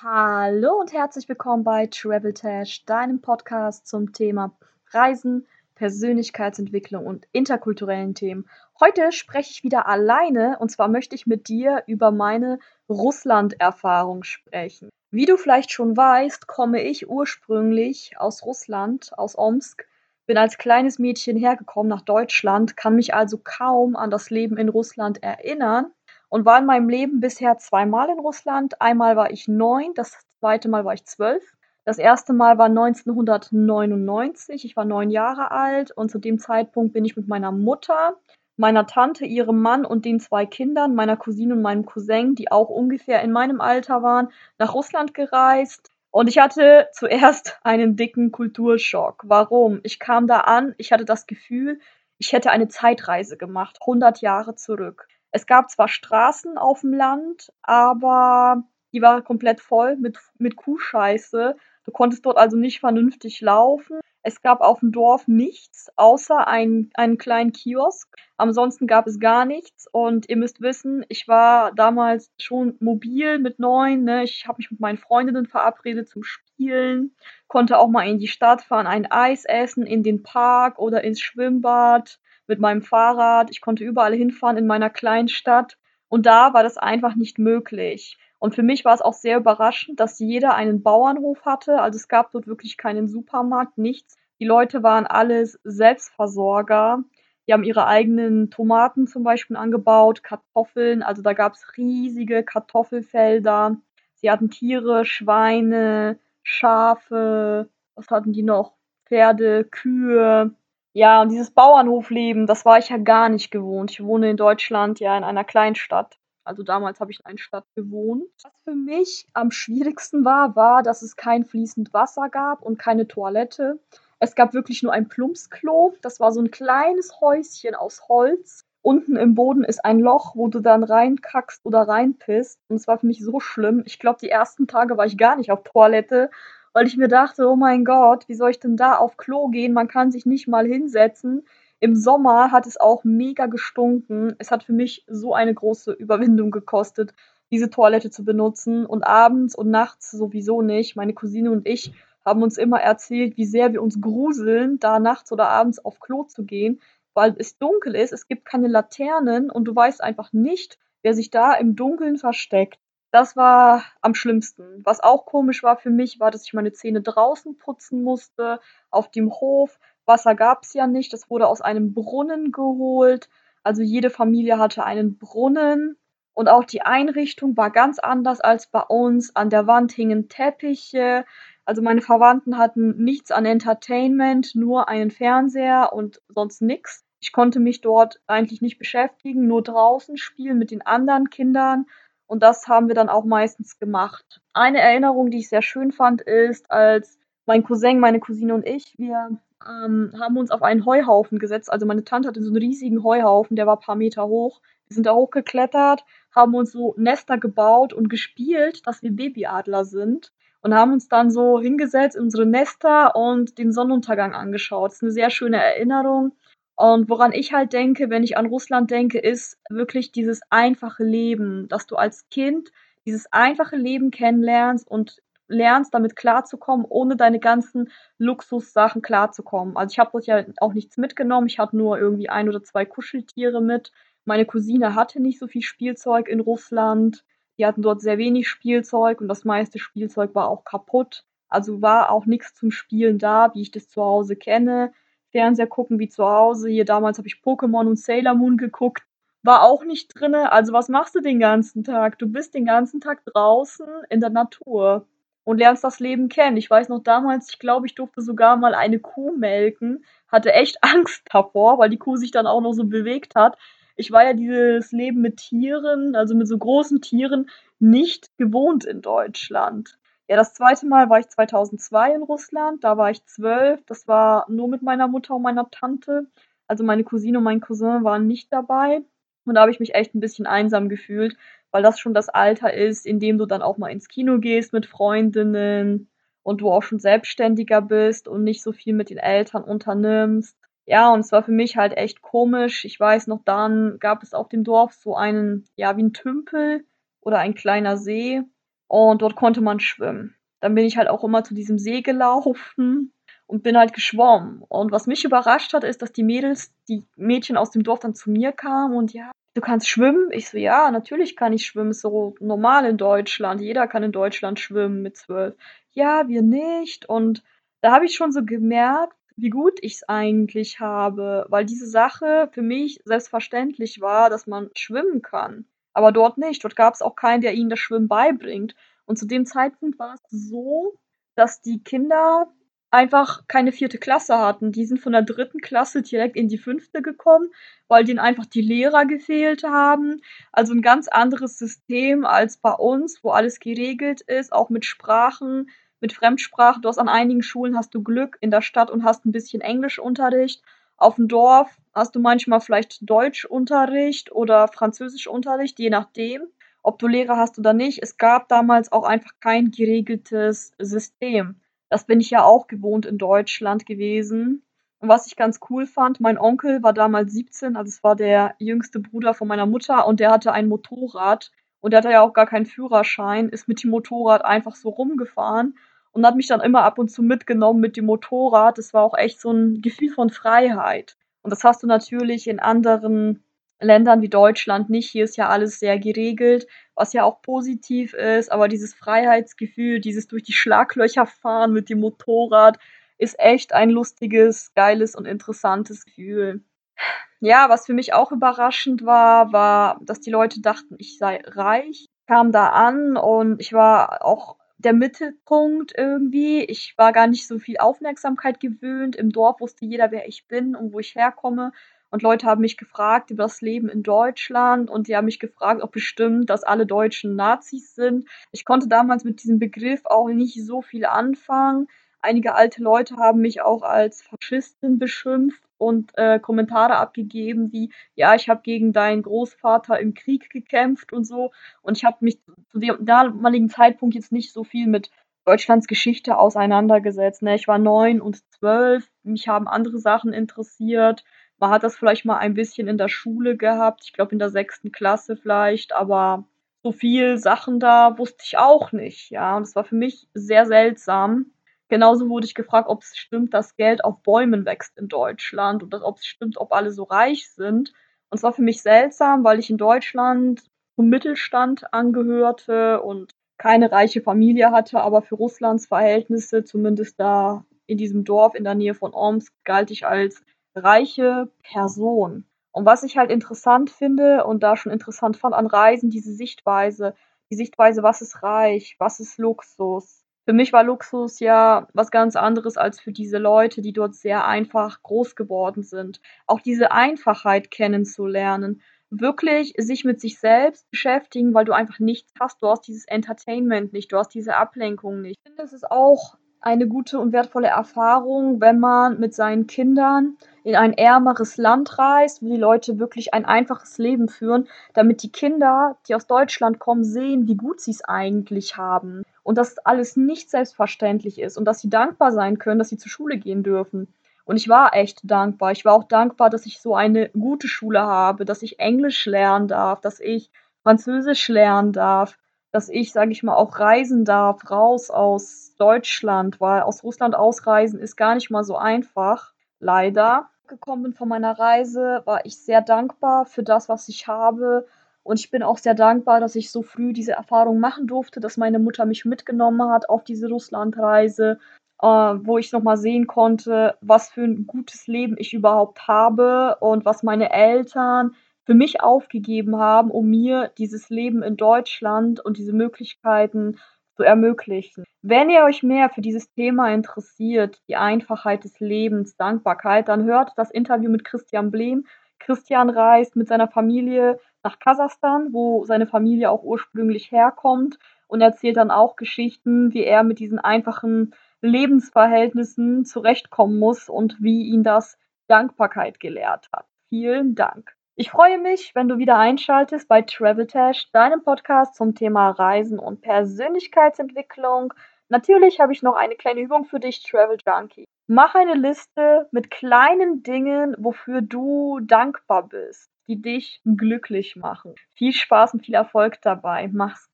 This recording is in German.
Hallo und herzlich willkommen bei Travel Tash, deinem Podcast zum Thema Reisen, Persönlichkeitsentwicklung und interkulturellen Themen. Heute spreche ich wieder alleine und zwar möchte ich mit dir über meine Russland-Erfahrung sprechen. Wie du vielleicht schon weißt, komme ich ursprünglich aus Russland, aus Omsk, bin als kleines Mädchen hergekommen nach Deutschland, kann mich also kaum an das Leben in Russland erinnern und war in meinem Leben bisher zweimal in Russland. Einmal war ich neun, das zweite Mal war ich zwölf. Das erste Mal war 1999. Ich war neun Jahre alt und zu dem Zeitpunkt bin ich mit meiner Mutter, meiner Tante, ihrem Mann und den zwei Kindern, meiner Cousine und meinem Cousin, die auch ungefähr in meinem Alter waren, nach Russland gereist. Und ich hatte zuerst einen dicken Kulturschock. Warum? Ich kam da an, ich hatte das Gefühl, ich hätte eine Zeitreise gemacht, 100 Jahre zurück. Es gab zwar Straßen auf dem Land, aber die waren komplett voll mit, mit Kuhscheiße. Du konntest dort also nicht vernünftig laufen. Es gab auf dem Dorf nichts, außer ein, einen kleinen Kiosk. Ansonsten gab es gar nichts. Und ihr müsst wissen, ich war damals schon mobil mit neun. Ne? Ich habe mich mit meinen Freundinnen verabredet zum Spielen, konnte auch mal in die Stadt fahren, ein Eis essen, in den Park oder ins Schwimmbad mit meinem Fahrrad. Ich konnte überall hinfahren in meiner kleinen Stadt. Und da war das einfach nicht möglich. Und für mich war es auch sehr überraschend, dass jeder einen Bauernhof hatte. Also es gab dort wirklich keinen Supermarkt, nichts. Die Leute waren alles Selbstversorger. Die haben ihre eigenen Tomaten zum Beispiel angebaut, Kartoffeln. Also da gab es riesige Kartoffelfelder. Sie hatten Tiere, Schweine, Schafe. Was hatten die noch? Pferde, Kühe. Ja, und dieses Bauernhofleben, das war ich ja gar nicht gewohnt. Ich wohne in Deutschland ja in einer Kleinstadt. Also damals habe ich in einer Stadt gewohnt. Was für mich am schwierigsten war, war, dass es kein fließend Wasser gab und keine Toilette. Es gab wirklich nur ein Plumpsklo. Das war so ein kleines Häuschen aus Holz. Unten im Boden ist ein Loch, wo du dann reinkackst oder reinpisst. Und es war für mich so schlimm. Ich glaube, die ersten Tage war ich gar nicht auf Toilette, weil ich mir dachte, oh mein Gott, wie soll ich denn da auf Klo gehen? Man kann sich nicht mal hinsetzen. Im Sommer hat es auch mega gestunken. Es hat für mich so eine große Überwindung gekostet, diese Toilette zu benutzen und abends und nachts sowieso nicht. Meine Cousine und ich haben uns immer erzählt, wie sehr wir uns gruseln, da nachts oder abends auf Klo zu gehen, weil es dunkel ist, es gibt keine Laternen und du weißt einfach nicht, wer sich da im Dunkeln versteckt. Das war am schlimmsten. Was auch komisch war für mich, war, dass ich meine Zähne draußen putzen musste, auf dem Hof. Wasser gab es ja nicht, das wurde aus einem Brunnen geholt. Also jede Familie hatte einen Brunnen und auch die Einrichtung war ganz anders als bei uns. An der Wand hingen Teppiche. Also meine Verwandten hatten nichts an Entertainment, nur einen Fernseher und sonst nichts. Ich konnte mich dort eigentlich nicht beschäftigen, nur draußen spielen mit den anderen Kindern. Und das haben wir dann auch meistens gemacht. Eine Erinnerung, die ich sehr schön fand, ist, als mein Cousin, meine Cousine und ich, wir ähm, haben uns auf einen Heuhaufen gesetzt. Also meine Tante hatte so einen riesigen Heuhaufen, der war ein paar Meter hoch. Wir sind da hochgeklettert, haben uns so Nester gebaut und gespielt, dass wir Babyadler sind. Und haben uns dann so hingesetzt in unsere Nester und den Sonnenuntergang angeschaut. Das ist eine sehr schöne Erinnerung. Und woran ich halt denke, wenn ich an Russland denke, ist wirklich dieses einfache Leben, dass du als Kind dieses einfache Leben kennenlernst und lernst, damit klarzukommen, ohne deine ganzen Luxussachen klarzukommen. Also ich habe dort ja auch nichts mitgenommen. Ich hatte nur irgendwie ein oder zwei Kuscheltiere mit. Meine Cousine hatte nicht so viel Spielzeug in Russland. Die hatten dort sehr wenig Spielzeug und das meiste Spielzeug war auch kaputt. Also war auch nichts zum Spielen da, wie ich das zu Hause kenne. Fernseher gucken wie zu Hause. Hier damals habe ich Pokémon und Sailor Moon geguckt. War auch nicht drinne. Also was machst du den ganzen Tag? Du bist den ganzen Tag draußen in der Natur und lernst das Leben kennen. Ich weiß noch damals, ich glaube, ich durfte sogar mal eine Kuh melken, hatte echt Angst davor, weil die Kuh sich dann auch noch so bewegt hat. Ich war ja dieses Leben mit Tieren, also mit so großen Tieren, nicht gewohnt in Deutschland. Ja, das zweite Mal war ich 2002 in Russland, da war ich zwölf, das war nur mit meiner Mutter und meiner Tante. Also meine Cousine und mein Cousin waren nicht dabei. Und da habe ich mich echt ein bisschen einsam gefühlt, weil das schon das Alter ist, in dem du dann auch mal ins Kino gehst mit Freundinnen und du auch schon selbstständiger bist und nicht so viel mit den Eltern unternimmst. Ja, und es war für mich halt echt komisch. Ich weiß noch, dann gab es auf dem Dorf so einen, ja, wie ein Tümpel oder ein kleiner See. Und dort konnte man schwimmen. Dann bin ich halt auch immer zu diesem See gelaufen und bin halt geschwommen. Und was mich überrascht hat, ist, dass die Mädels, die Mädchen aus dem Dorf dann zu mir kamen und ja, du kannst schwimmen? Ich so, ja, natürlich kann ich schwimmen, ist so normal in Deutschland. Jeder kann in Deutschland schwimmen mit zwölf. Ja, wir nicht. Und da habe ich schon so gemerkt, wie gut ich es eigentlich habe, weil diese Sache für mich selbstverständlich war, dass man schwimmen kann. Aber dort nicht. Dort gab es auch keinen, der ihnen das Schwimmen beibringt. Und zu dem Zeitpunkt war es so, dass die Kinder einfach keine vierte Klasse hatten. Die sind von der dritten Klasse direkt in die fünfte gekommen, weil denen einfach die Lehrer gefehlt haben. Also ein ganz anderes System als bei uns, wo alles geregelt ist, auch mit Sprachen, mit Fremdsprachen. Du hast an einigen Schulen hast du Glück in der Stadt und hast ein bisschen Englischunterricht. Auf dem Dorf hast du manchmal vielleicht Deutschunterricht oder Französischunterricht, je nachdem, ob du Lehrer hast oder nicht. Es gab damals auch einfach kein geregeltes System. Das bin ich ja auch gewohnt in Deutschland gewesen. Und was ich ganz cool fand, mein Onkel war damals 17, also es war der jüngste Bruder von meiner Mutter und der hatte ein Motorrad und der hatte ja auch gar keinen Führerschein, ist mit dem Motorrad einfach so rumgefahren und hat mich dann immer ab und zu mitgenommen mit dem Motorrad. Das war auch echt so ein Gefühl von Freiheit. Und das hast du natürlich in anderen Ländern wie Deutschland nicht. Hier ist ja alles sehr geregelt, was ja auch positiv ist, aber dieses Freiheitsgefühl, dieses durch die Schlaglöcher fahren mit dem Motorrad, ist echt ein lustiges, geiles und interessantes Gefühl. Ja, was für mich auch überraschend war, war, dass die Leute dachten, ich sei reich. Kam da an und ich war auch der Mittelpunkt irgendwie. Ich war gar nicht so viel Aufmerksamkeit gewöhnt. Im Dorf wusste jeder, wer ich bin und wo ich herkomme. Und Leute haben mich gefragt über das Leben in Deutschland und die haben mich gefragt, ob bestimmt, dass alle Deutschen Nazis sind. Ich konnte damals mit diesem Begriff auch nicht so viel anfangen. Einige alte Leute haben mich auch als Faschistin beschimpft und äh, Kommentare abgegeben wie, ja, ich habe gegen deinen Großvater im Krieg gekämpft und so. Und ich habe mich zu dem damaligen Zeitpunkt jetzt nicht so viel mit Deutschlands Geschichte auseinandergesetzt. Ne? Ich war neun und zwölf, mich haben andere Sachen interessiert. Man hat das vielleicht mal ein bisschen in der Schule gehabt, ich glaube in der sechsten Klasse vielleicht, aber so viel Sachen da wusste ich auch nicht, ja. Und es war für mich sehr seltsam. Genauso wurde ich gefragt, ob es stimmt, dass Geld auf Bäumen wächst in Deutschland und ob es stimmt, ob alle so reich sind. Und es war für mich seltsam, weil ich in Deutschland zum Mittelstand angehörte und keine reiche Familie hatte, aber für Russlands Verhältnisse, zumindest da in diesem Dorf in der Nähe von Omsk, galt ich als reiche Person. Und was ich halt interessant finde und da schon interessant fand an Reisen, diese Sichtweise, die Sichtweise, was ist reich, was ist Luxus. Für mich war Luxus ja was ganz anderes als für diese Leute, die dort sehr einfach groß geworden sind. Auch diese Einfachheit kennenzulernen, wirklich sich mit sich selbst beschäftigen, weil du einfach nichts hast. Du hast dieses Entertainment nicht, du hast diese Ablenkung nicht. Ich finde, es ist auch eine gute und wertvolle Erfahrung, wenn man mit seinen Kindern in ein ärmeres Land reist, wo die Leute wirklich ein einfaches Leben führen, damit die Kinder, die aus Deutschland kommen, sehen, wie gut sie es eigentlich haben und dass alles nicht selbstverständlich ist und dass sie dankbar sein können, dass sie zur Schule gehen dürfen. Und ich war echt dankbar. Ich war auch dankbar, dass ich so eine gute Schule habe, dass ich Englisch lernen darf, dass ich Französisch lernen darf, dass ich, sage ich mal, auch reisen darf, raus aus Deutschland, weil aus Russland ausreisen ist gar nicht mal so einfach, leider. Gekommen bin von meiner Reise, war ich sehr dankbar für das, was ich habe. Und ich bin auch sehr dankbar, dass ich so früh diese Erfahrung machen durfte, dass meine Mutter mich mitgenommen hat auf diese Russlandreise, äh, wo ich nochmal sehen konnte, was für ein gutes Leben ich überhaupt habe und was meine Eltern für mich aufgegeben haben, um mir dieses Leben in Deutschland und diese Möglichkeiten zu ermöglichen. Wenn ihr euch mehr für dieses Thema interessiert, die Einfachheit des Lebens, Dankbarkeit, dann hört das Interview mit Christian Blehm. Christian reist mit seiner Familie nach Kasachstan, wo seine Familie auch ursprünglich herkommt und erzählt dann auch Geschichten, wie er mit diesen einfachen Lebensverhältnissen zurechtkommen muss und wie ihn das Dankbarkeit gelehrt hat. Vielen Dank. Ich freue mich, wenn du wieder einschaltest bei Traveltash, deinem Podcast zum Thema Reisen und Persönlichkeitsentwicklung. Natürlich habe ich noch eine kleine Übung für dich, Travel Junkie. Mach eine Liste mit kleinen Dingen, wofür du dankbar bist, die dich glücklich machen. Viel Spaß und viel Erfolg dabei. Mach's